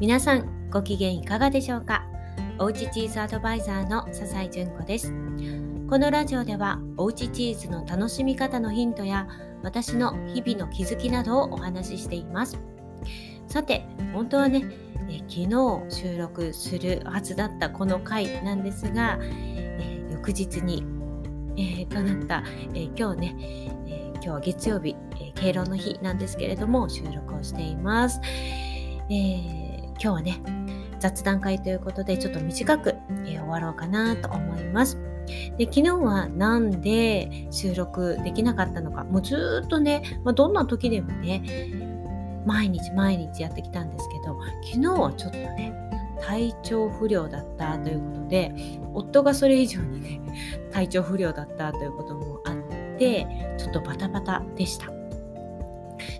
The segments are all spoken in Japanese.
皆さんご機嫌いかがでしょうか？おうちチーズアドバイザーの笹井純子です。このラジオではおうちチーズの楽しみ方のヒントや私の日々の気づきなどをお話ししています。さて本当はねえ昨日収録するはずだったこの回なんですが、えー、翌日に、えー、となった、えー、今日ね、え今日は月曜日、え敬老の日なんですけれども収録をしています、え今日はね、雑談会ということでちょっと短く、えー、終わろうかなと思います。で昨日はなんで収録できなかったのか、もうずっとね、まあ、どんな時でもね、毎日毎日やってきたんですけど、昨日はちょっとね、体調不良だったということで、夫がそれ以上にね、体調不良だったということもあって、ちょっとバタバタでした。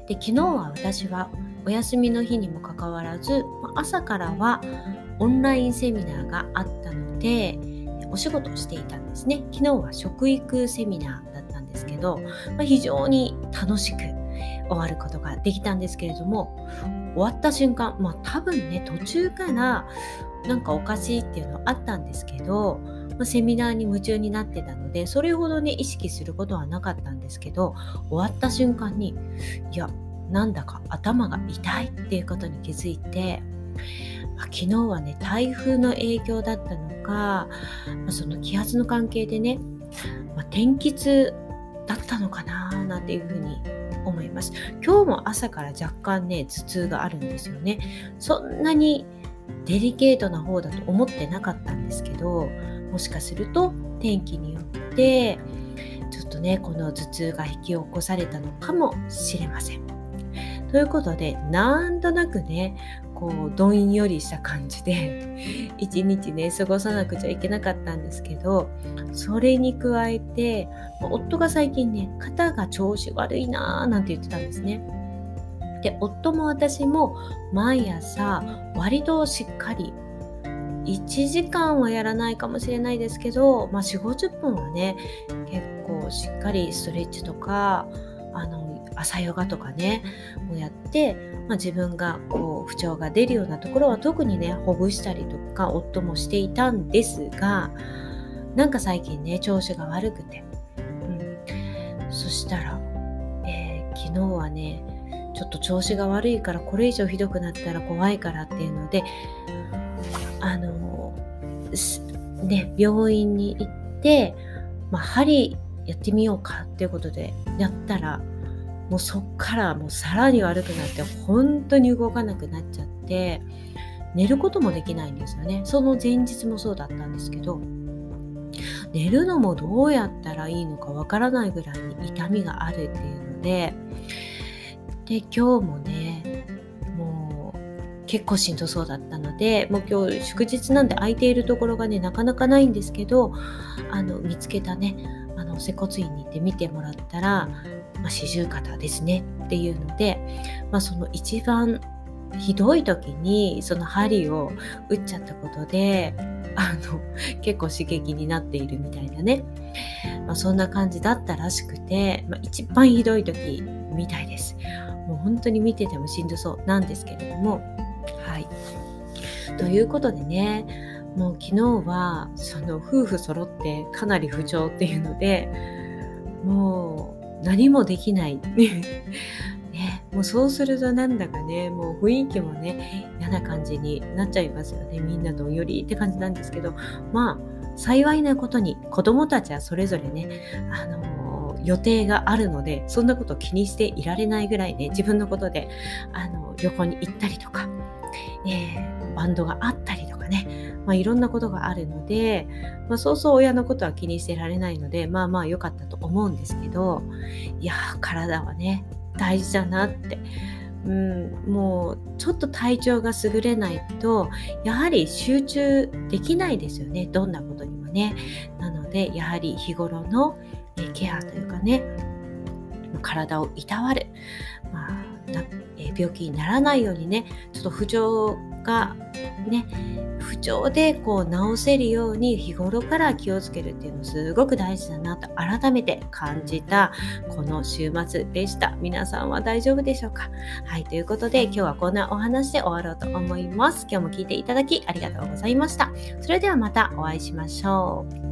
で昨日は私はお休みの日にもかかわらず朝からはオンラインセミナーがあったのでお仕事をしていたんですね。昨日は食育セミナーだったんですけど、まあ、非常に楽しく終わることができたんですけれども終わった瞬間まあ多分ね途中からなんかおかしいっていうのはあったんですけど、ま、セミナーに夢中になってたのでそれほどね意識することはなかったんですけど終わった瞬間にいやなんだか頭が痛いっていうことに気づいて、まあ、昨日はね台風の影響だったのか、まあ、その気圧の関係でね、まあ、天気痛だったのかななんていうふうに思います今日も朝から若干ね頭痛があるんですよねそんなにデリケートな方だと思ってなかったんですけどもしかすると天気によってちょっとねこの頭痛が引き起こされたのかもしれません。ということでなんとなくねこうどんよりした感じで 一日ね過ごさなくちゃいけなかったんですけどそれに加えて夫が最近ね肩が調子悪いなーなんて言ってたんですね。で夫も私も毎朝割としっかり1時間はやらないかもしれないですけど、まあ、4 5 0分はね結構しっかりストレッチとかあの朝ヨガとかねをやって、まあ、自分がこう不調が出るようなところは特にねほぐしたりとか夫もしていたんですがなんか最近ね調子が悪くて、うん、そしたら、えー、昨日はねちょっと調子が悪いからこれ以上ひどくなったら怖いからっていうのであのね病院に行って、まあ、針やってみようかっていうことでやったらもうそっからもうさらに悪くなって本当に動かなくなっちゃって寝ることもできないんですよね。その前日もそうだったんですけど寝るのもどうやったらいいのかわからないぐらいに痛みがあるっていうのでで今日もね結構しんどそうだったのでもう今日祝日なんで空いているところがねなかなかないんですけどあの見つけたねあの接骨院に行って見てもらったらまあ、四十肩ですねっていうので、まあ、その一番ひどい時にその針を打っちゃったことであの結構刺激になっているみたいなね、まあ、そんな感じだったらしくて、まあ、一番ひどい時みたいです。もう本当に見ててもしんどそうなんですけれどもはいということでねもう昨日はその夫婦揃ってかなり不調っていうのでもう何もできない。ね、もうそうするとなんだかね、もう雰囲気もね、嫌な感じになっちゃいますよね。みんなどんよりって感じなんですけど、まあ、幸いなことに子供たちはそれぞれね、あの、予定があるので、そんなこと気にしていられないぐらいね、自分のことで、あの、旅行に行ったりとか、えー、バンドがあったりとかね、まあ、いろんなことがあるので、まあ、そうそう親のことは気にしてられないのでまあまあ良かったと思うんですけどいや体はね大事だなって。うん、もうちょっと体調が優れないとやはり集中できないですよね。どんなことにもね。なのでやはり日頃のケアというかね体をいたわる、まあえ病気にならないようにねちょっと不調がね不調でこう治せるように日頃から気をつけるっていうのすごく大事だなと改めて感じたこの週末でした。皆さんは大丈夫でしょうか？はいということで今日はこんなお話で終わろうと思います。今日も聞いていただきありがとうございました。それではまたお会いしましょう。